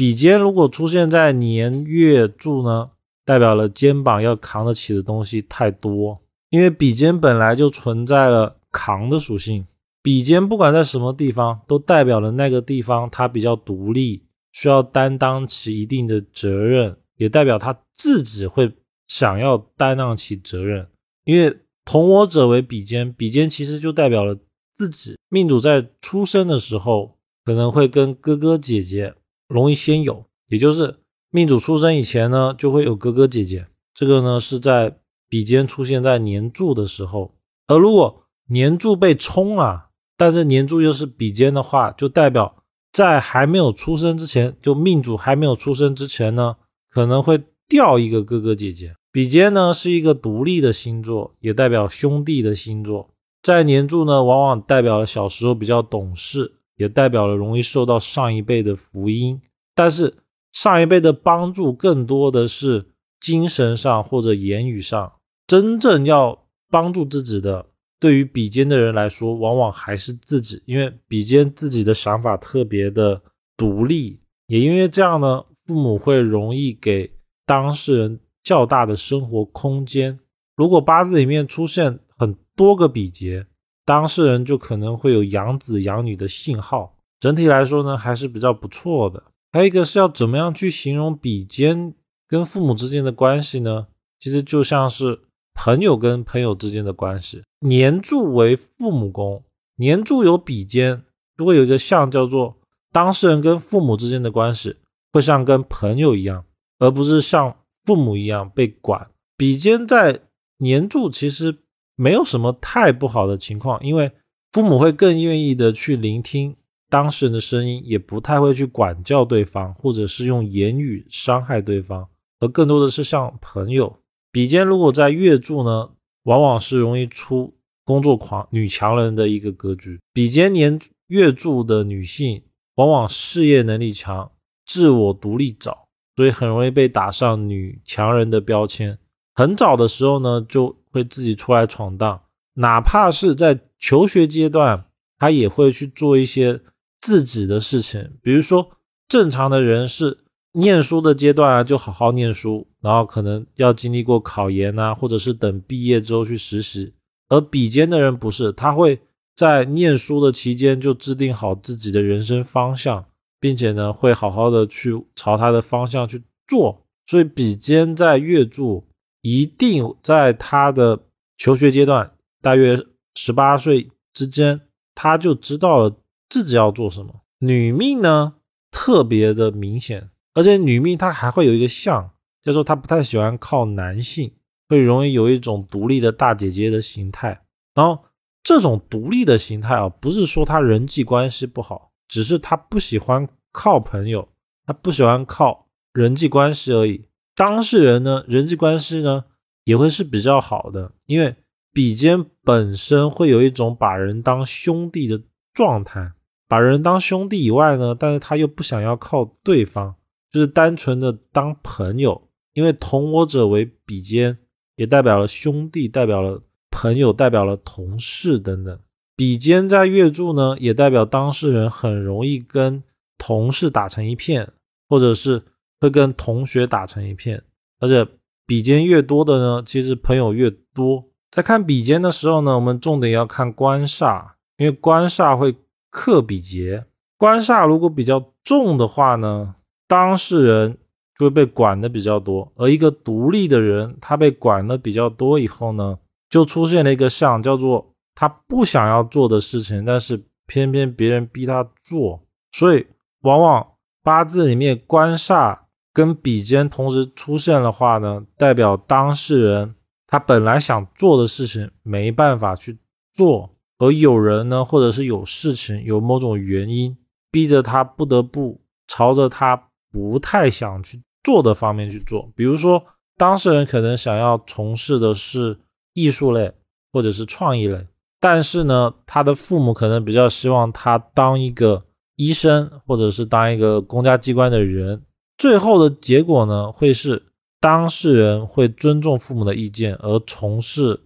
比肩如果出现在年月柱呢，代表了肩膀要扛得起的东西太多，因为比肩本来就存在了扛的属性。比肩不管在什么地方，都代表了那个地方它比较独立，需要担当起一定的责任，也代表他自己会想要担当起责任。因为同我者为比肩，比肩其实就代表了自己命主在出生的时候可能会跟哥哥姐姐。容易先有，也就是命主出生以前呢，就会有哥哥姐姐。这个呢是在比肩出现在年柱的时候，而如果年柱被冲了，但是年柱又是比肩的话，就代表在还没有出生之前，就命主还没有出生之前呢，可能会掉一个哥哥姐姐。比肩呢是一个独立的星座，也代表兄弟的星座，在年柱呢，往往代表了小时候比较懂事。也代表了容易受到上一辈的福音，但是上一辈的帮助更多的是精神上或者言语上。真正要帮助自己的，对于比肩的人来说，往往还是自己，因为比肩自己的想法特别的独立，也因为这样呢，父母会容易给当事人较大的生活空间。如果八字里面出现很多个比劫。当事人就可能会有养子养女的信号，整体来说呢还是比较不错的。还有一个是要怎么样去形容比肩跟父母之间的关系呢？其实就像是朋友跟朋友之间的关系。年柱为父母宫，年柱有比肩，如果有一个像叫做当事人跟父母之间的关系，会像跟朋友一样，而不是像父母一样被管。比肩在年柱其实。没有什么太不好的情况，因为父母会更愿意的去聆听当事人的声音，也不太会去管教对方，或者是用言语伤害对方，而更多的是像朋友。比肩如果在月柱呢，往往是容易出工作狂、女强人的一个格局。比肩年月柱的女性，往往事业能力强，自我独立早，所以很容易被打上女强人的标签。很早的时候呢，就。会自己出来闯荡，哪怕是在求学阶段，他也会去做一些自己的事情。比如说，正常的人是念书的阶段啊，就好好念书，然后可能要经历过考研啊，或者是等毕业之后去实习。而比肩的人不是，他会在念书的期间就制定好自己的人生方向，并且呢，会好好的去朝他的方向去做。所以，比肩在月柱。一定在他的求学阶段，大约十八岁之间，他就知道了自己要做什么。女命呢，特别的明显，而且女命她还会有一个相，叫做她不太喜欢靠男性，会容易有一种独立的大姐姐的形态。然后这种独立的形态啊，不是说她人际关系不好，只是她不喜欢靠朋友，她不喜欢靠人际关系而已。当事人呢，人际关系呢也会是比较好的，因为比肩本身会有一种把人当兄弟的状态，把人当兄弟以外呢，但是他又不想要靠对方，就是单纯的当朋友，因为同我者为比肩，也代表了兄弟，代表了朋友，代表了同事等等。比肩在月柱呢，也代表当事人很容易跟同事打成一片，或者是。会跟同学打成一片，而且比肩越多的呢，其实朋友越多。在看比肩的时候呢，我们重点要看官煞，因为官煞会克比劫。官煞如果比较重的话呢，当事人就会被管的比较多。而一个独立的人，他被管的比较多以后呢，就出现了一个象，叫做他不想要做的事情，但是偏偏别人逼他做，所以往往八字里面官煞。跟笔尖同时出现的话呢，代表当事人他本来想做的事情没办法去做，而有人呢，或者是有事情有某种原因逼着他不得不朝着他不太想去做的方面去做。比如说，当事人可能想要从事的是艺术类或者是创意类，但是呢，他的父母可能比较希望他当一个医生或者是当一个公家机关的人。最后的结果呢，会是当事人会尊重父母的意见，而从事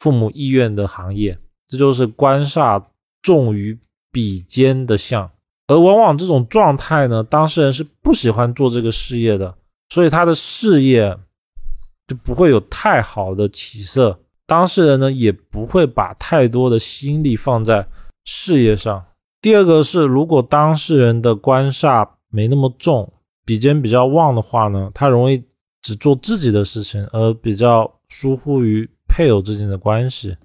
父母意愿的行业。这就是官煞重于比肩的相。而往往这种状态呢，当事人是不喜欢做这个事业的，所以他的事业就不会有太好的起色。当事人呢，也不会把太多的心力放在事业上。第二个是，如果当事人的官煞没那么重，比肩比较旺的话呢，他容易只做自己的事情，而比较疏忽于配偶之间的关系。